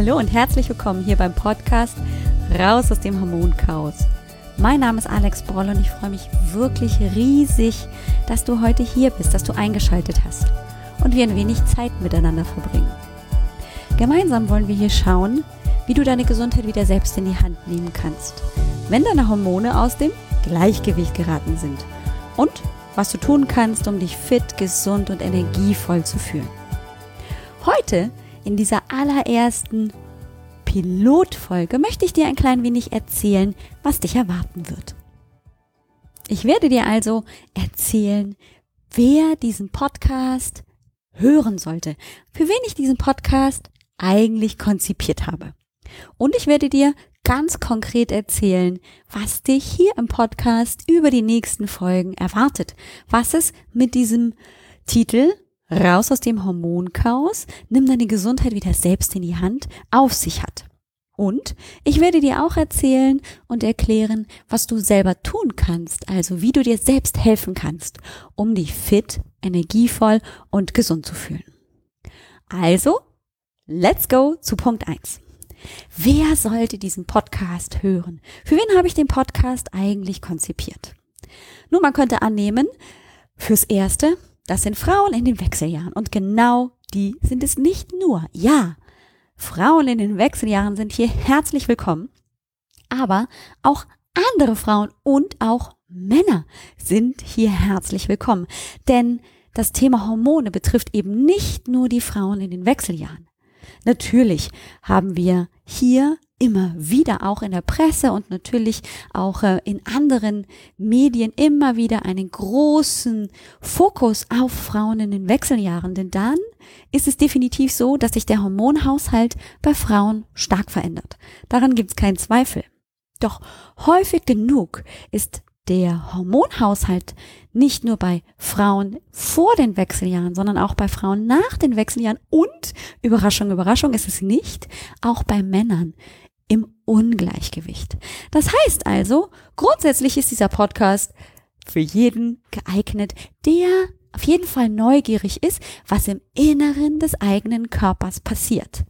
Hallo und herzlich willkommen hier beim Podcast Raus aus dem Hormonchaos. Mein Name ist Alex Broll und ich freue mich wirklich riesig, dass du heute hier bist, dass du eingeschaltet hast und wir ein wenig Zeit miteinander verbringen. Gemeinsam wollen wir hier schauen, wie du deine Gesundheit wieder selbst in die Hand nehmen kannst, wenn deine Hormone aus dem Gleichgewicht geraten sind und was du tun kannst, um dich fit, gesund und energievoll zu fühlen. Heute in dieser allerersten Pilotfolge möchte ich dir ein klein wenig erzählen, was dich erwarten wird. Ich werde dir also erzählen, wer diesen Podcast hören sollte, für wen ich diesen Podcast eigentlich konzipiert habe. Und ich werde dir ganz konkret erzählen, was dich hier im Podcast über die nächsten Folgen erwartet, was es mit diesem Titel raus aus dem Hormonchaos, nimm deine Gesundheit wieder selbst in die Hand, auf sich hat. Und ich werde dir auch erzählen und erklären, was du selber tun kannst, also wie du dir selbst helfen kannst, um dich fit, energievoll und gesund zu fühlen. Also, let's go zu Punkt eins. Wer sollte diesen Podcast hören? Für wen habe ich den Podcast eigentlich konzipiert? Nun, man könnte annehmen, fürs Erste, das sind Frauen in den Wechseljahren. Und genau die sind es nicht nur. Ja, Frauen in den Wechseljahren sind hier herzlich willkommen. Aber auch andere Frauen und auch Männer sind hier herzlich willkommen. Denn das Thema Hormone betrifft eben nicht nur die Frauen in den Wechseljahren. Natürlich haben wir hier immer wieder auch in der Presse und natürlich auch äh, in anderen Medien immer wieder einen großen Fokus auf Frauen in den Wechseljahren. Denn dann ist es definitiv so, dass sich der Hormonhaushalt bei Frauen stark verändert. Daran gibt es keinen Zweifel. Doch häufig genug ist der Hormonhaushalt nicht nur bei Frauen vor den Wechseljahren, sondern auch bei Frauen nach den Wechseljahren und, Überraschung, Überraschung, ist es nicht, auch bei Männern im Ungleichgewicht. Das heißt also, grundsätzlich ist dieser Podcast für jeden geeignet, der auf jeden Fall neugierig ist, was im Inneren des eigenen Körpers passiert.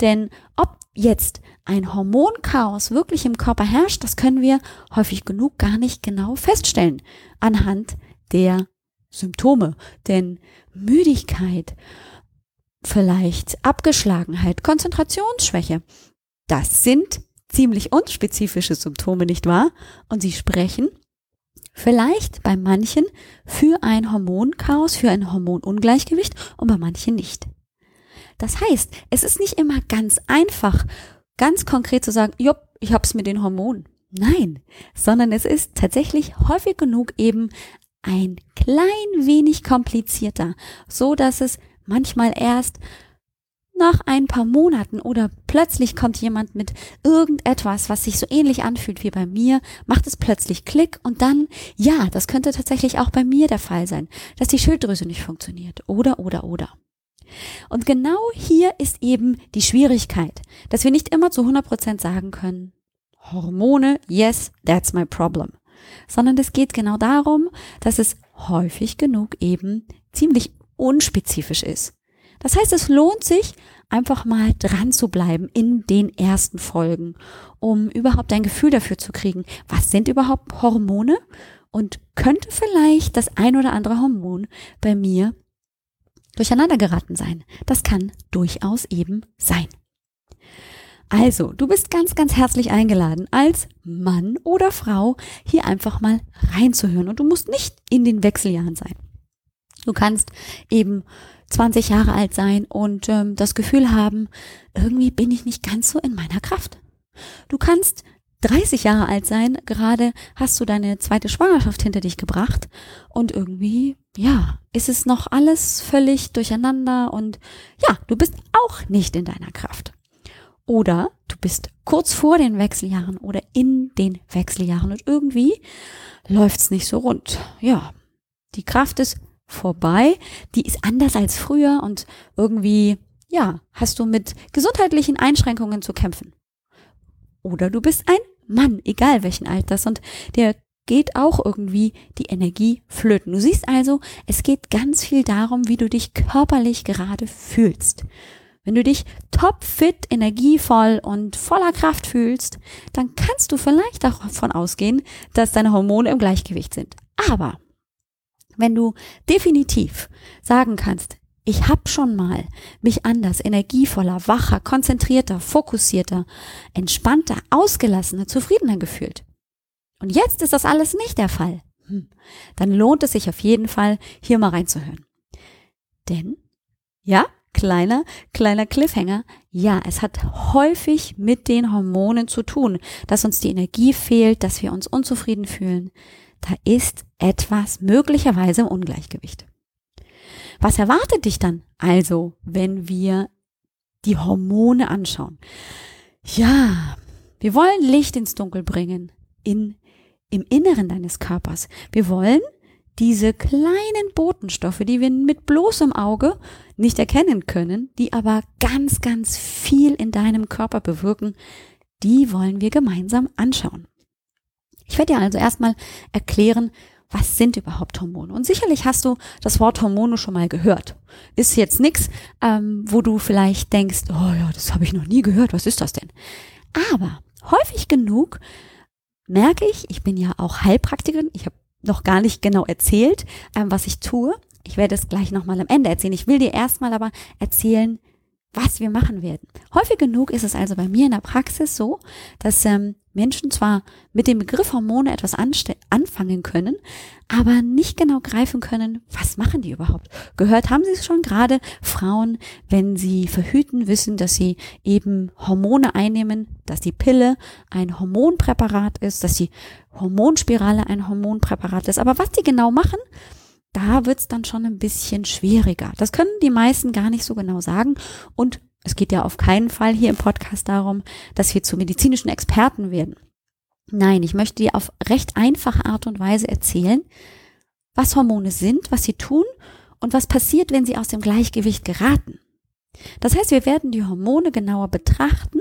Denn ob jetzt ein Hormonchaos wirklich im Körper herrscht, das können wir häufig genug gar nicht genau feststellen anhand der Symptome. Denn Müdigkeit, vielleicht Abgeschlagenheit, Konzentrationsschwäche, das sind ziemlich unspezifische Symptome, nicht wahr? Und sie sprechen vielleicht bei manchen für ein Hormonchaos, für ein Hormonungleichgewicht und bei manchen nicht. Das heißt, es ist nicht immer ganz einfach, ganz konkret zu sagen, jupp, ich hab's mit den Hormonen. Nein, sondern es ist tatsächlich häufig genug eben ein klein wenig komplizierter, so dass es manchmal erst nach ein paar Monaten oder plötzlich kommt jemand mit irgendetwas, was sich so ähnlich anfühlt wie bei mir, macht es plötzlich Klick und dann, ja, das könnte tatsächlich auch bei mir der Fall sein, dass die Schilddrüse nicht funktioniert oder, oder, oder. Und genau hier ist eben die Schwierigkeit, dass wir nicht immer zu 100 Prozent sagen können, Hormone, yes, that's my problem. Sondern es geht genau darum, dass es häufig genug eben ziemlich unspezifisch ist. Das heißt, es lohnt sich, einfach mal dran zu bleiben in den ersten Folgen, um überhaupt ein Gefühl dafür zu kriegen, was sind überhaupt Hormone und könnte vielleicht das ein oder andere Hormon bei mir durcheinander geraten sein. Das kann durchaus eben sein. Also, du bist ganz, ganz herzlich eingeladen, als Mann oder Frau hier einfach mal reinzuhören. Und du musst nicht in den Wechseljahren sein. Du kannst eben 20 Jahre alt sein und ähm, das Gefühl haben, irgendwie bin ich nicht ganz so in meiner Kraft. Du kannst 30 Jahre alt sein, gerade hast du deine zweite Schwangerschaft hinter dich gebracht und irgendwie, ja, ist es noch alles völlig durcheinander und ja, du bist auch nicht in deiner Kraft. Oder du bist kurz vor den Wechseljahren oder in den Wechseljahren und irgendwie läuft's nicht so rund. Ja, die Kraft ist vorbei, die ist anders als früher und irgendwie, ja, hast du mit gesundheitlichen Einschränkungen zu kämpfen. Oder du bist ein Mann, egal welchen Alters, und der geht auch irgendwie die Energie flöten. Du siehst also, es geht ganz viel darum, wie du dich körperlich gerade fühlst. wenn du dich topfit, energievoll und voller Kraft fühlst, dann kannst du vielleicht davon ausgehen, dass deine Hormone im Gleichgewicht sind. Aber wenn du definitiv sagen kannst, ich habe schon mal mich anders, energievoller, wacher, konzentrierter, fokussierter, entspannter, ausgelassener, zufriedener gefühlt. Und jetzt ist das alles nicht der Fall. Hm. Dann lohnt es sich auf jeden Fall, hier mal reinzuhören. Denn, ja, kleiner, kleiner Cliffhanger, ja, es hat häufig mit den Hormonen zu tun, dass uns die Energie fehlt, dass wir uns unzufrieden fühlen. Da ist etwas möglicherweise im Ungleichgewicht. Was erwartet dich dann also, wenn wir die Hormone anschauen? Ja, wir wollen Licht ins Dunkel bringen, in, im Inneren deines Körpers. Wir wollen diese kleinen Botenstoffe, die wir mit bloßem Auge nicht erkennen können, die aber ganz, ganz viel in deinem Körper bewirken, die wollen wir gemeinsam anschauen. Ich werde dir also erstmal erklären, was sind überhaupt Hormone? Und sicherlich hast du das Wort Hormone schon mal gehört. Ist jetzt nichts, ähm, wo du vielleicht denkst, oh ja, das habe ich noch nie gehört, was ist das denn? Aber häufig genug merke ich, ich bin ja auch Heilpraktikerin, ich habe noch gar nicht genau erzählt, ähm, was ich tue. Ich werde es gleich nochmal am Ende erzählen. Ich will dir erstmal aber erzählen, was wir machen werden. Häufig genug ist es also bei mir in der Praxis so, dass ähm, Menschen zwar mit dem Begriff Hormone etwas anfangen können, aber nicht genau greifen können, was machen die überhaupt. Gehört haben sie es schon gerade Frauen, wenn sie verhüten, wissen, dass sie eben Hormone einnehmen, dass die Pille ein Hormonpräparat ist, dass die Hormonspirale ein Hormonpräparat ist. Aber was die genau machen, da wird's dann schon ein bisschen schwieriger. Das können die meisten gar nicht so genau sagen. Und es geht ja auf keinen Fall hier im Podcast darum, dass wir zu medizinischen Experten werden. Nein, ich möchte dir auf recht einfache Art und Weise erzählen, was Hormone sind, was sie tun und was passiert, wenn sie aus dem Gleichgewicht geraten. Das heißt, wir werden die Hormone genauer betrachten.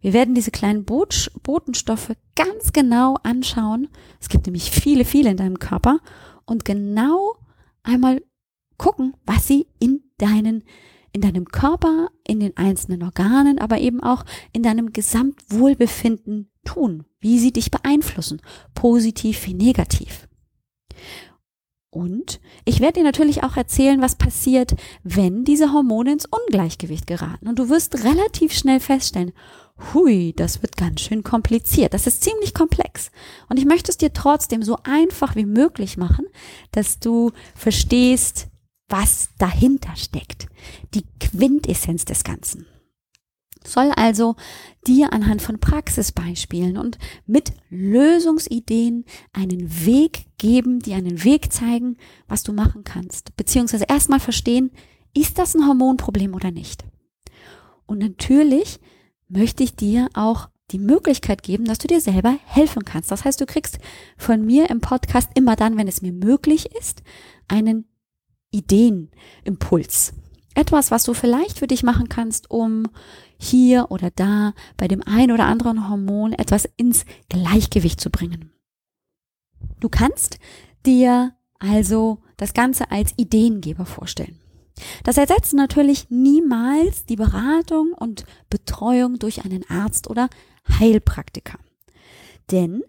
Wir werden diese kleinen Bot Botenstoffe ganz genau anschauen. Es gibt nämlich viele, viele in deinem Körper und genau einmal gucken, was sie in deinen in deinem Körper, in den einzelnen Organen, aber eben auch in deinem Gesamtwohlbefinden tun, wie sie dich beeinflussen, positiv wie negativ. Und ich werde dir natürlich auch erzählen, was passiert, wenn diese Hormone ins Ungleichgewicht geraten. Und du wirst relativ schnell feststellen, hui, das wird ganz schön kompliziert. Das ist ziemlich komplex. Und ich möchte es dir trotzdem so einfach wie möglich machen, dass du verstehst, was dahinter steckt. Die Quintessenz des Ganzen. Soll also dir anhand von Praxisbeispielen und mit Lösungsideen einen Weg geben, die einen Weg zeigen, was du machen kannst. Beziehungsweise erstmal verstehen, ist das ein Hormonproblem oder nicht? Und natürlich möchte ich dir auch die Möglichkeit geben, dass du dir selber helfen kannst. Das heißt, du kriegst von mir im Podcast immer dann, wenn es mir möglich ist, einen Ideenimpuls. Etwas, was du vielleicht für dich machen kannst, um hier oder da bei dem ein oder anderen Hormon etwas ins Gleichgewicht zu bringen. Du kannst dir also das Ganze als Ideengeber vorstellen. Das ersetzt natürlich niemals die Beratung und Betreuung durch einen Arzt oder Heilpraktiker. Denn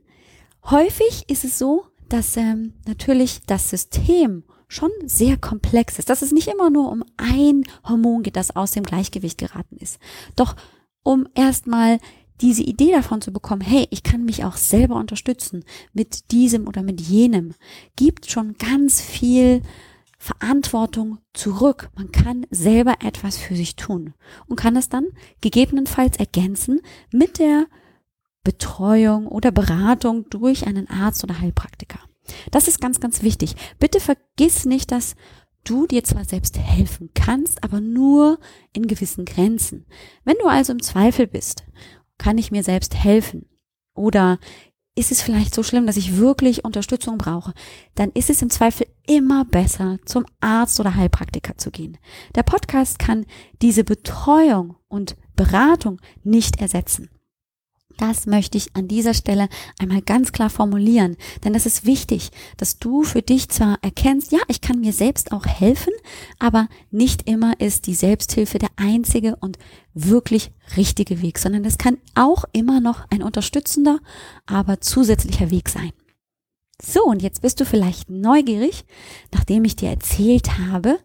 häufig ist es so, dass ähm, natürlich das System schon sehr komplex ist, dass es nicht immer nur um ein Hormon geht, das aus dem Gleichgewicht geraten ist. Doch um erstmal diese Idee davon zu bekommen, hey, ich kann mich auch selber unterstützen mit diesem oder mit jenem, gibt schon ganz viel Verantwortung zurück. Man kann selber etwas für sich tun und kann es dann gegebenenfalls ergänzen mit der Betreuung oder Beratung durch einen Arzt oder Heilpraktiker. Das ist ganz, ganz wichtig. Bitte vergiss nicht, dass du dir zwar selbst helfen kannst, aber nur in gewissen Grenzen. Wenn du also im Zweifel bist, kann ich mir selbst helfen? Oder ist es vielleicht so schlimm, dass ich wirklich Unterstützung brauche, dann ist es im Zweifel immer besser, zum Arzt oder Heilpraktiker zu gehen. Der Podcast kann diese Betreuung und Beratung nicht ersetzen. Das möchte ich an dieser Stelle einmal ganz klar formulieren, denn es ist wichtig, dass du für dich zwar erkennst, ja, ich kann mir selbst auch helfen, Aber nicht immer ist die Selbsthilfe der einzige und wirklich richtige Weg, sondern es kann auch immer noch ein unterstützender, aber zusätzlicher Weg sein. So, und jetzt bist du vielleicht neugierig, nachdem ich dir erzählt habe,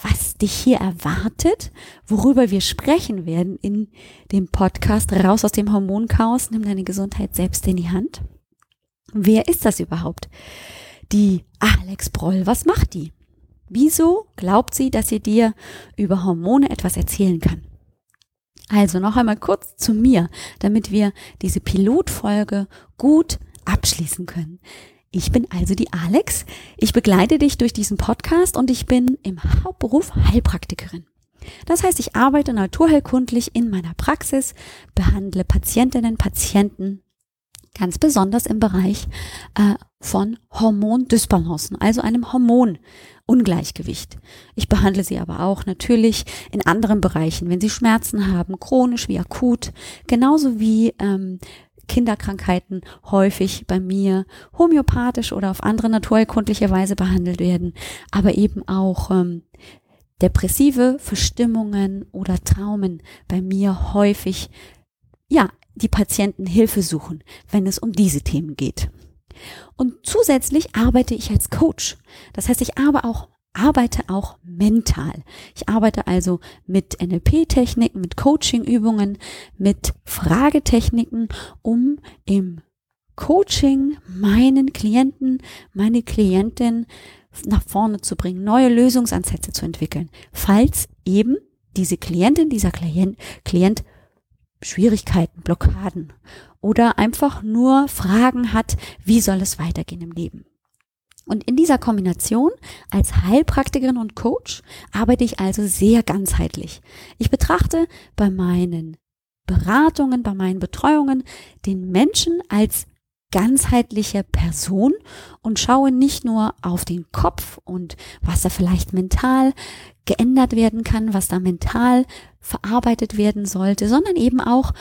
was dich hier erwartet, worüber wir sprechen werden in dem Podcast Raus aus dem Hormonchaos, nimm deine Gesundheit selbst in die Hand. Wer ist das überhaupt? Die Alex Broll, was macht die? Wieso glaubt sie, dass sie dir über Hormone etwas erzählen kann? Also noch einmal kurz zu mir, damit wir diese Pilotfolge gut abschließen können. Ich bin also die Alex. Ich begleite dich durch diesen Podcast und ich bin im Hauptberuf Heilpraktikerin. Das heißt, ich arbeite naturheilkundlich in meiner Praxis, behandle Patientinnen, Patienten ganz besonders im Bereich äh, von Hormondysbalancen, also einem Hormonungleichgewicht. Ich behandle sie aber auch natürlich in anderen Bereichen, wenn sie Schmerzen haben, chronisch wie akut, genauso wie ähm, Kinderkrankheiten häufig bei mir homöopathisch oder auf andere naturheilkundliche Weise behandelt werden, aber eben auch ähm, depressive Verstimmungen oder Traumen bei mir häufig ja die Patienten Hilfe suchen, wenn es um diese Themen geht. Und zusätzlich arbeite ich als Coach. Das heißt, ich aber auch, arbeite auch mental. Ich arbeite also mit NLP-Techniken, mit Coaching-Übungen, mit Fragetechniken, um im Coaching meinen Klienten, meine Klientin nach vorne zu bringen, neue Lösungsansätze zu entwickeln, falls eben diese Klientin, dieser Klient, Klient Schwierigkeiten, Blockaden oder einfach nur Fragen hat, wie soll es weitergehen im Leben. Und in dieser Kombination als Heilpraktikerin und Coach arbeite ich also sehr ganzheitlich. Ich betrachte bei meinen Beratungen, bei meinen Betreuungen den Menschen als ganzheitliche Person und schaue nicht nur auf den Kopf und was da vielleicht mental geändert werden kann, was da mental verarbeitet werden sollte, sondern eben auch,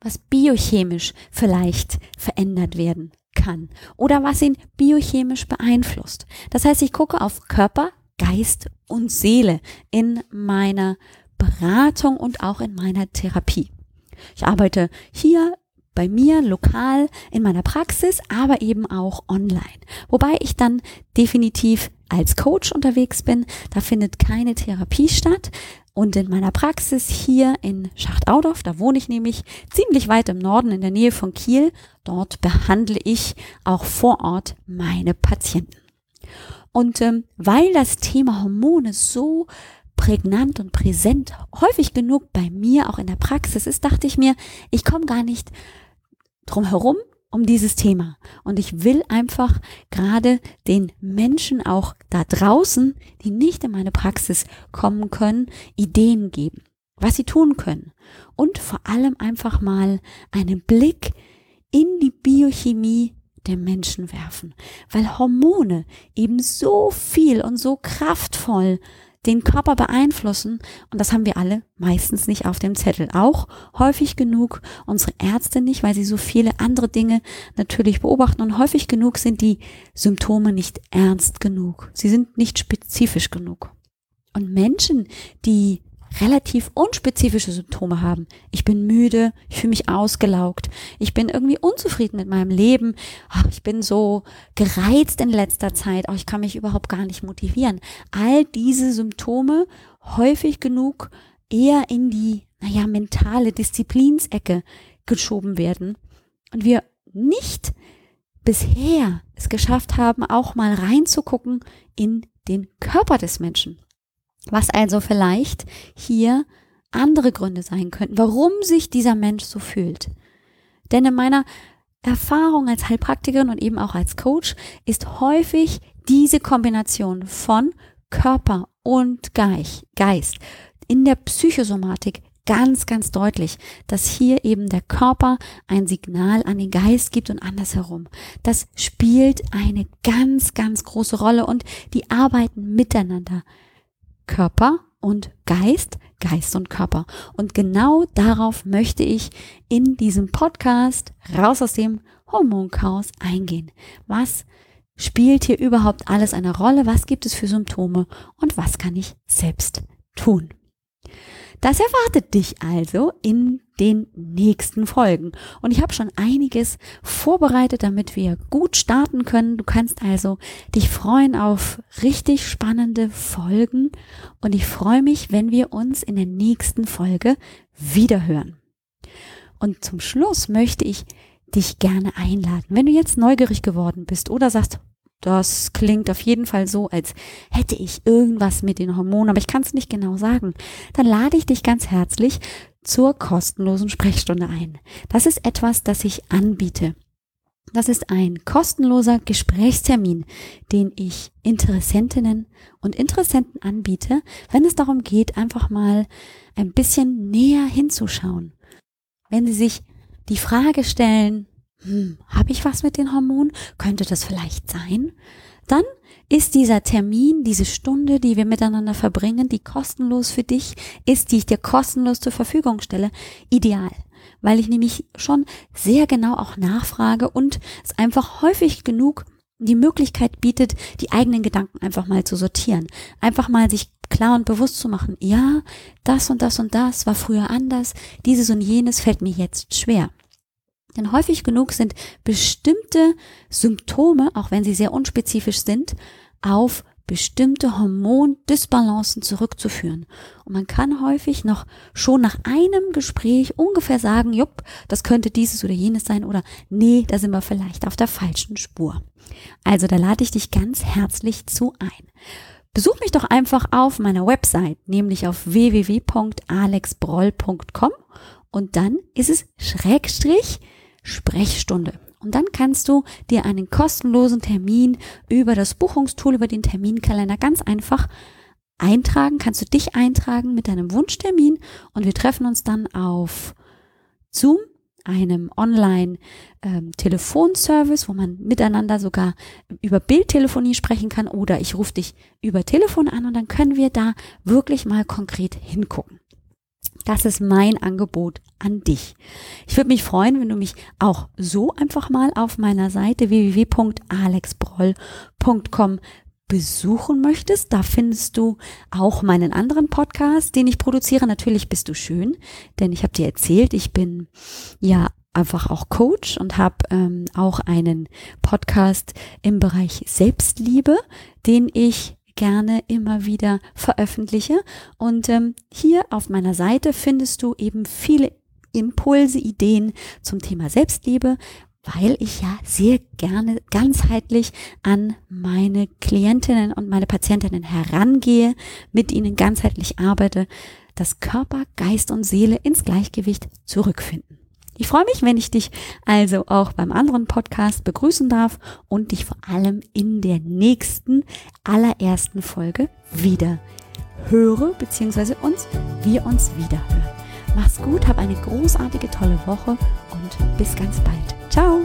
was biochemisch vielleicht verändert werden kann oder was ihn biochemisch beeinflusst. Das heißt, ich gucke auf Körper, Geist und Seele in meiner Beratung und auch in meiner Therapie. Ich arbeite hier bei mir lokal in meiner Praxis, aber eben auch online. Wobei ich dann definitiv als Coach unterwegs bin. Da findet keine Therapie statt. Und in meiner Praxis hier in Schachtaudorf, da wohne ich nämlich ziemlich weit im Norden in der Nähe von Kiel, dort behandle ich auch vor Ort meine Patienten. Und ähm, weil das Thema Hormone so prägnant und präsent häufig genug bei mir auch in der Praxis ist, dachte ich mir, ich komme gar nicht drum herum um dieses Thema. Und ich will einfach gerade den Menschen auch da draußen, die nicht in meine Praxis kommen können, Ideen geben, was sie tun können. Und vor allem einfach mal einen Blick in die Biochemie der Menschen werfen, weil Hormone eben so viel und so kraftvoll den Körper beeinflussen und das haben wir alle meistens nicht auf dem Zettel. Auch häufig genug unsere Ärzte nicht, weil sie so viele andere Dinge natürlich beobachten und häufig genug sind die Symptome nicht ernst genug. Sie sind nicht spezifisch genug. Und Menschen, die relativ unspezifische Symptome haben. Ich bin müde, ich fühle mich ausgelaugt, ich bin irgendwie unzufrieden mit meinem Leben, ich bin so gereizt in letzter Zeit, ich kann mich überhaupt gar nicht motivieren. All diese Symptome häufig genug eher in die, naja, mentale Disziplinsecke geschoben werden und wir nicht bisher es geschafft haben, auch mal reinzugucken in den Körper des Menschen. Was also vielleicht hier andere Gründe sein könnten, warum sich dieser Mensch so fühlt. Denn in meiner Erfahrung als Heilpraktikerin und eben auch als Coach ist häufig diese Kombination von Körper und Geist in der Psychosomatik ganz, ganz deutlich, dass hier eben der Körper ein Signal an den Geist gibt und andersherum. Das spielt eine ganz, ganz große Rolle und die arbeiten miteinander. Körper und Geist, Geist und Körper. Und genau darauf möchte ich in diesem Podcast raus aus dem Hormonchaos eingehen. Was spielt hier überhaupt alles eine Rolle? Was gibt es für Symptome und was kann ich selbst tun? Das erwartet dich also in den nächsten Folgen. Und ich habe schon einiges vorbereitet, damit wir gut starten können. Du kannst also dich freuen auf richtig spannende Folgen. Und ich freue mich, wenn wir uns in der nächsten Folge wiederhören. Und zum Schluss möchte ich dich gerne einladen. Wenn du jetzt neugierig geworden bist oder sagst, das klingt auf jeden Fall so, als hätte ich irgendwas mit den Hormonen, aber ich kann es nicht genau sagen. Dann lade ich dich ganz herzlich zur kostenlosen Sprechstunde ein. Das ist etwas, das ich anbiete. Das ist ein kostenloser Gesprächstermin, den ich Interessentinnen und Interessenten anbiete, wenn es darum geht, einfach mal ein bisschen näher hinzuschauen. Wenn sie sich die Frage stellen, hm, habe ich was mit den Hormonen? Könnte das vielleicht sein? Dann ist dieser Termin, diese Stunde, die wir miteinander verbringen, die kostenlos für dich ist, die ich dir kostenlos zur Verfügung stelle, ideal. Weil ich nämlich schon sehr genau auch nachfrage und es einfach häufig genug die Möglichkeit bietet, die eigenen Gedanken einfach mal zu sortieren. Einfach mal sich klar und bewusst zu machen, ja, das und das und das war früher anders, dieses und jenes fällt mir jetzt schwer. Denn häufig genug sind bestimmte Symptome, auch wenn sie sehr unspezifisch sind, auf bestimmte Hormondisbalancen zurückzuführen. Und man kann häufig noch schon nach einem Gespräch ungefähr sagen, jupp, das könnte dieses oder jenes sein oder nee, da sind wir vielleicht auf der falschen Spur. Also da lade ich dich ganz herzlich zu ein. Besuch mich doch einfach auf meiner Website, nämlich auf www.alexbroll.com und dann ist es Schrägstrich Sprechstunde. Und dann kannst du dir einen kostenlosen Termin über das Buchungstool, über den Terminkalender ganz einfach eintragen. Kannst du dich eintragen mit deinem Wunschtermin und wir treffen uns dann auf Zoom, einem Online-Telefonservice, ähm, wo man miteinander sogar über Bildtelefonie sprechen kann oder ich rufe dich über Telefon an und dann können wir da wirklich mal konkret hingucken. Das ist mein Angebot an dich. Ich würde mich freuen, wenn du mich auch so einfach mal auf meiner Seite www.alexbroll.com besuchen möchtest. Da findest du auch meinen anderen Podcast, den ich produziere. Natürlich bist du schön, denn ich habe dir erzählt, ich bin ja einfach auch Coach und habe ähm, auch einen Podcast im Bereich Selbstliebe, den ich gerne immer wieder veröffentliche. Und ähm, hier auf meiner Seite findest du eben viele Impulse, Ideen zum Thema Selbstliebe, weil ich ja sehr gerne ganzheitlich an meine Klientinnen und meine Patientinnen herangehe, mit ihnen ganzheitlich arbeite, dass Körper, Geist und Seele ins Gleichgewicht zurückfinden. Ich freue mich, wenn ich dich also auch beim anderen Podcast begrüßen darf und dich vor allem in der nächsten, allerersten Folge wieder höre, beziehungsweise uns, wir uns wieder hören. Mach's gut, hab eine großartige, tolle Woche und bis ganz bald. Ciao!